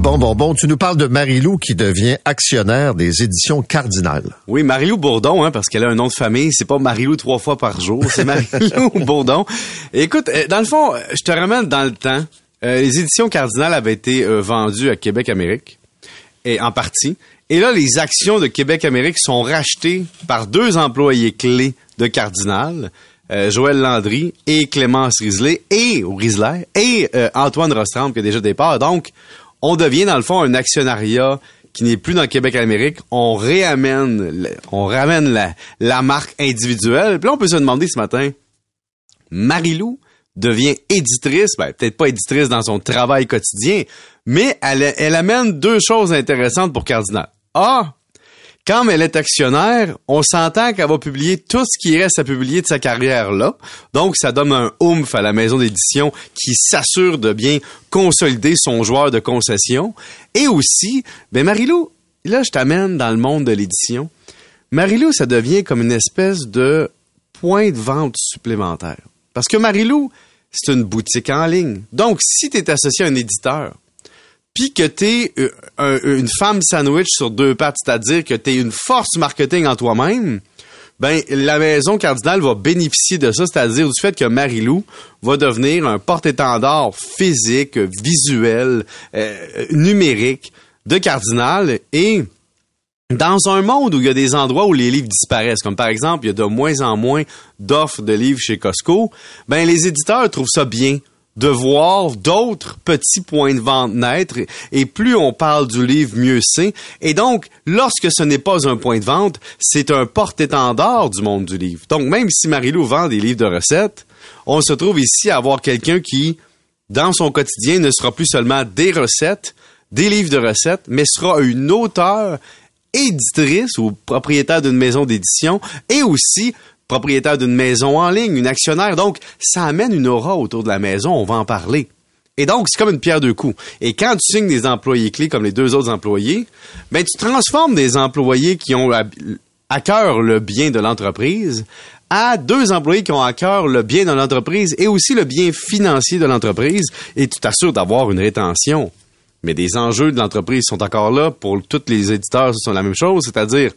Bon, bon, bon, tu nous parles de Marie-Lou qui devient actionnaire des éditions Cardinal. Oui, Marie-Lou Bourdon, hein, parce qu'elle a un nom de famille. C'est pas Marie-Lou trois fois par jour, c'est Marie-Lou Bourdon. écoute, euh, dans le fond, euh, je te ramène dans le temps. Euh, les éditions Cardinal avaient été vendues à Québec-Amérique, et en partie. Et là, les actions de Québec-Amérique sont rachetées par deux employés clés de Cardinal. Joël Landry et Clémence Risley et Risley et Antoine Rostram qui a déjà départ. Donc, on devient dans le fond un actionnariat qui n'est plus dans Québec-Amérique, on réamène, on ramène la, marque individuelle. Puis là, on peut se demander ce matin, Marilou devient éditrice, ben, peut-être pas éditrice dans son travail quotidien, mais elle, elle amène deux choses intéressantes pour Cardinal. Ah, comme elle est actionnaire, on s'entend qu'elle va publier tout ce qui reste à publier de sa carrière là. Donc, ça donne un oomph à la maison d'édition qui s'assure de bien consolider son joueur de concession. Et aussi, ben Marilou, là, je t'amène dans le monde de l'édition. Marilou, ça devient comme une espèce de point de vente supplémentaire. Parce que Marilou, c'est une boutique en ligne. Donc, si tu es associé à un éditeur, puis que t'es euh, une femme sandwich sur deux pattes, c'est-à-dire que t'es une force marketing en toi-même, ben la maison cardinale va bénéficier de ça, c'est-à-dire du fait que Marilou va devenir un porte-étendard physique, visuel, euh, numérique de cardinal. Et dans un monde où il y a des endroits où les livres disparaissent, comme par exemple, il y a de moins en moins d'offres de livres chez Costco, ben les éditeurs trouvent ça bien de voir d'autres petits points de vente naître et plus on parle du livre, mieux c'est. Et donc, lorsque ce n'est pas un point de vente, c'est un porte-étendard du monde du livre. Donc, même si Marilou vend des livres de recettes, on se trouve ici à avoir quelqu'un qui, dans son quotidien, ne sera plus seulement des recettes, des livres de recettes, mais sera une auteure éditrice ou propriétaire d'une maison d'édition et aussi propriétaire d'une maison en ligne, une actionnaire. Donc, ça amène une aura autour de la maison, on va en parler. Et donc, c'est comme une pierre deux coups. Et quand tu signes des employés clés comme les deux autres employés, ben, tu transformes des employés qui ont à, cœur le bien de l'entreprise à deux employés qui ont à cœur le bien de l'entreprise et aussi le bien financier de l'entreprise et tu t'assures d'avoir une rétention. Mais des enjeux de l'entreprise sont encore là pour tous les éditeurs, ce sont la même chose, c'est-à-dire,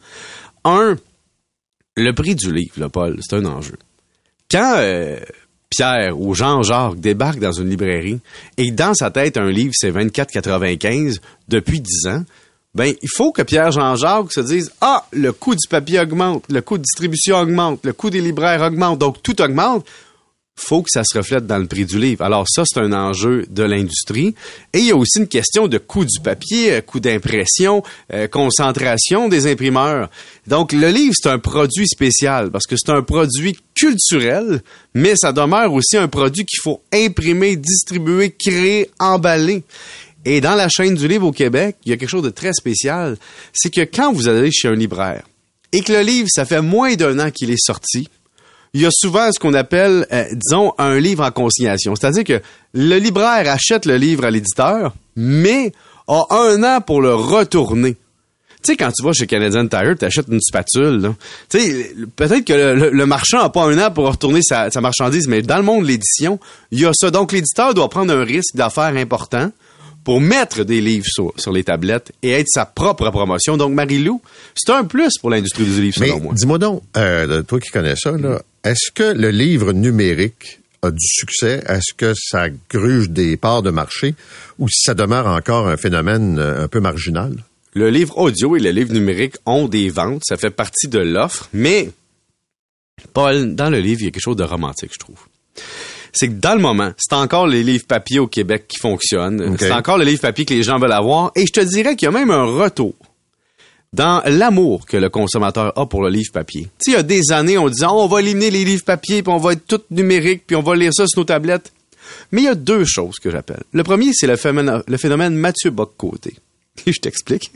un, le prix du livre, là, Paul, c'est un enjeu. Quand euh, Pierre ou Jean-Jacques débarquent dans une librairie et dans sa tête, un livre, c'est 24,95 depuis 10 ans, ben, il faut que Pierre Jean-Jacques se dise Ah, le coût du papier augmente, le coût de distribution augmente, le coût des libraires augmente, donc tout augmente faut que ça se reflète dans le prix du livre. Alors ça, c'est un enjeu de l'industrie. Et il y a aussi une question de coût du papier, euh, coût d'impression, euh, concentration des imprimeurs. Donc le livre, c'est un produit spécial parce que c'est un produit culturel, mais ça demeure aussi un produit qu'il faut imprimer, distribuer, créer, emballer. Et dans la chaîne du livre au Québec, il y a quelque chose de très spécial. C'est que quand vous allez chez un libraire et que le livre, ça fait moins d'un an qu'il est sorti, il y a souvent ce qu'on appelle, euh, disons, un livre en consignation. C'est-à-dire que le libraire achète le livre à l'éditeur, mais a un an pour le retourner. Tu sais, quand tu vas chez Canadian Tire, tu achètes une spatule. Tu sais, peut-être que le, marchand n'a pas un an pour retourner sa, marchandise, mais dans le monde de l'édition, il y a ça. Donc, l'éditeur doit prendre un risque d'affaires important pour mettre des livres sur, les tablettes et être sa propre promotion. Donc, Marie-Lou, c'est un plus pour l'industrie du livre, selon moi. Dis-moi donc, euh, toi qui connais ça, là, est-ce que le livre numérique a du succès? Est-ce que ça gruge des parts de marché ou si ça demeure encore un phénomène euh, un peu marginal? Le livre audio et le livre numérique ont des ventes, ça fait partie de l'offre, mais Paul, dans le livre, il y a quelque chose de romantique, je trouve. C'est que dans le moment, c'est encore les livres papier au Québec qui fonctionnent. C'est encore le livre papier que les gens veulent avoir. Et je te dirais qu'il y a même un retour dans l'amour que le consommateur a pour le livre papier. Tu il y a des années, on disait, on va éliminer les livres papier, puis on va être tout numérique, puis on va lire ça sur nos tablettes. Mais il y a deux choses que j'appelle. Le premier, c'est le phénomène, le phénomène Mathieu Bock-Côté. Je t'explique.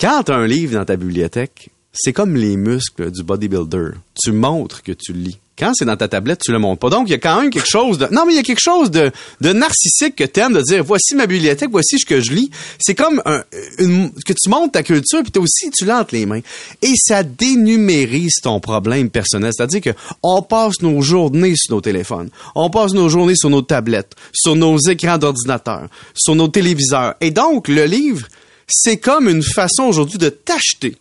Quand tu as un livre dans ta bibliothèque, c'est comme les muscles du bodybuilder. Tu montres que tu lis. C'est dans ta tablette, tu le montres pas. Donc, il y a quand même quelque chose de, non, mais il y a quelque chose de, narcissique que t'aimes de dire, voici ma bibliothèque, voici ce que je lis. C'est comme que tu montes ta culture, puis toi aussi, tu l'as entre les mains. Et ça dénumérise ton problème personnel. C'est-à-dire que on passe nos journées sur nos téléphones. On passe nos journées sur nos tablettes, sur nos écrans d'ordinateur, sur nos téléviseurs. Et donc, le livre, c'est comme une façon aujourd'hui de t'acheter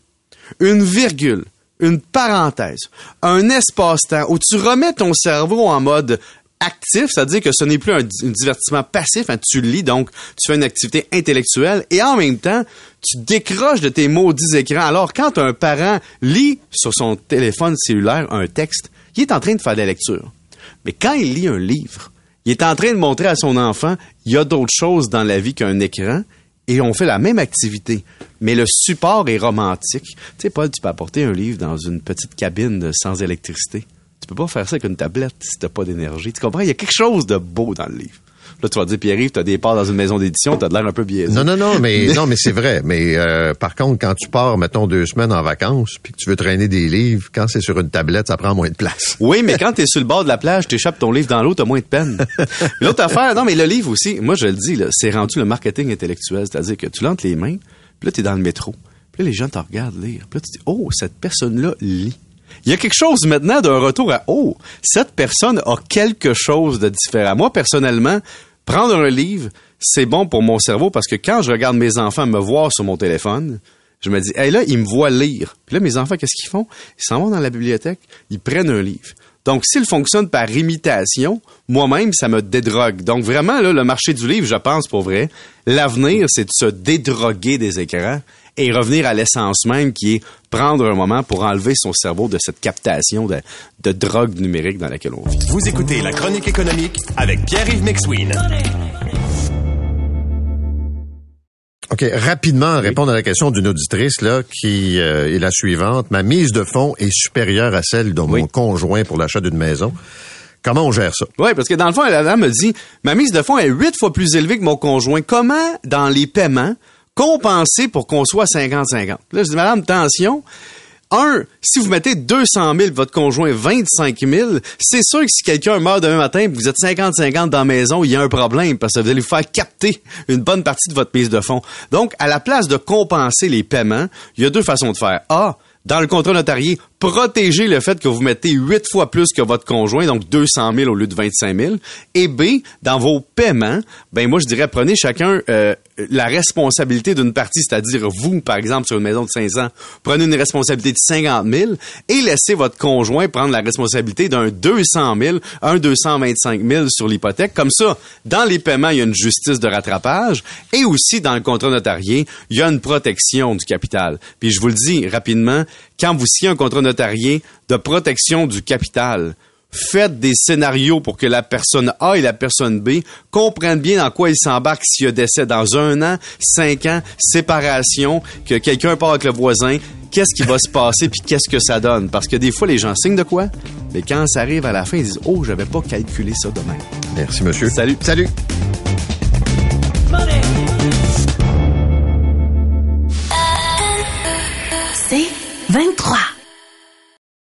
une virgule, une parenthèse, un espace-temps où tu remets ton cerveau en mode actif, c'est-à-dire que ce n'est plus un, divertissement passif, hein, tu lis, donc tu fais une activité intellectuelle et en même temps, tu décroches de tes maudits écrans. Alors, quand un parent lit sur son téléphone cellulaire un texte, il est en train de faire de la lecture. Mais quand il lit un livre, il est en train de montrer à son enfant, il y a d'autres choses dans la vie qu'un écran et on fait la même activité, mais le support est romantique. Tu sais, Paul, tu peux apporter un livre dans une petite cabine sans électricité. Tu peux pas faire ça avec une tablette si t'as pas d'énergie. Tu comprends? Il y a quelque chose de beau dans le livre. Là, tu vas dire, Pierre-Yves, t'as des parts dans une maison d'édition, t'as de l'air un peu biaisé. Non, non, non, mais non, mais c'est vrai. Mais euh, par contre, quand tu pars, mettons, deux semaines en vacances, puis que tu veux traîner des livres, quand c'est sur une tablette, ça prend moins de place. Oui, mais quand t'es sur le bord de la plage, t'échappes ton livre dans l'eau, t'as moins de peine. L'autre affaire, non, mais le livre aussi, moi je le dis, c'est rendu le marketing intellectuel, c'est-à-dire que tu l'entres les mains, puis là, t'es dans le métro, puis là, les gens te regardent lire, puis là, tu dis, oh, cette personne-là lit. Il y a quelque chose maintenant d'un retour à oh, cette personne a quelque chose de différent. Moi personnellement, prendre un livre, c'est bon pour mon cerveau parce que quand je regarde mes enfants me voir sur mon téléphone, je me dis, hey là, ils me voient lire. Puis là, mes enfants, qu'est-ce qu'ils font? Ils s'en vont dans la bibliothèque, ils prennent un livre. Donc, s'il fonctionne par imitation, moi-même, ça me dédrogue. Donc, vraiment, le marché du livre, je pense, pour vrai, l'avenir, c'est de se dédroguer des écrans et revenir à l'essence même qui est prendre un moment pour enlever son cerveau de cette captation de, de drogue numérique dans laquelle on vit. Vous écoutez La Chronique économique avec Pierre-Yves McSween. OK, rapidement répondre à la question d'une auditrice là qui euh, est la suivante. Ma mise de fonds est supérieure à celle de mon Oui. conjoint pour l'achat d'une maison. Comment on gère ça? Oui, parce que dans le fond, la dame me dit, ma mise de fonds est huit fois plus élevée que mon conjoint. Comment, dans les paiements, compenser pour qu'on soit 50-50? Là, je dis, madame, attention. Un, si vous mettez 200 000, votre conjoint 25 000, c'est sûr que si quelqu'un meurt demain matin, vous êtes 50-50 dans la maison, il y a un problème parce que vous allez vous faire capter une bonne partie de votre mise de fonds. Donc, à la place de compenser les paiements, il y a deux façons de faire. A, dans le contrat notarié, protégez le fait que vous mettez huit fois plus que votre conjoint, donc 200 000 au lieu de 25 000. Et B, dans vos paiements, ben moi je dirais prenez chacun euh, la responsabilité d'une partie, c'est-à-dire vous, par exemple, sur une maison de 500, prenez une responsabilité de 50 000 et laissez votre conjoint prendre la responsabilité d'un 200 000, un 225 000 sur l'hypothèque. Comme ça, dans les paiements, il y a une justice de rattrapage et aussi dans le contrat notarié, il y a une protection du capital. Puis je vous le dis rapidement, quand vous signez un contrat notarié de protection du capital, faites des scénarios pour que la personne A et la personne B comprennent bien dans quoi ils s'embarquent s'il y a décès dans un an, cinq ans, séparation, que quelqu'un part avec le voisin, qu'est-ce qui va se passer puis qu'est-ce que ça donne? Parce que des fois, les gens signent de quoi, mais quand ça arrive à la fin, ils disent « Oh, j'avais pas calculé ça demain. Merci, monsieur. Salut. Salut. C'est 23.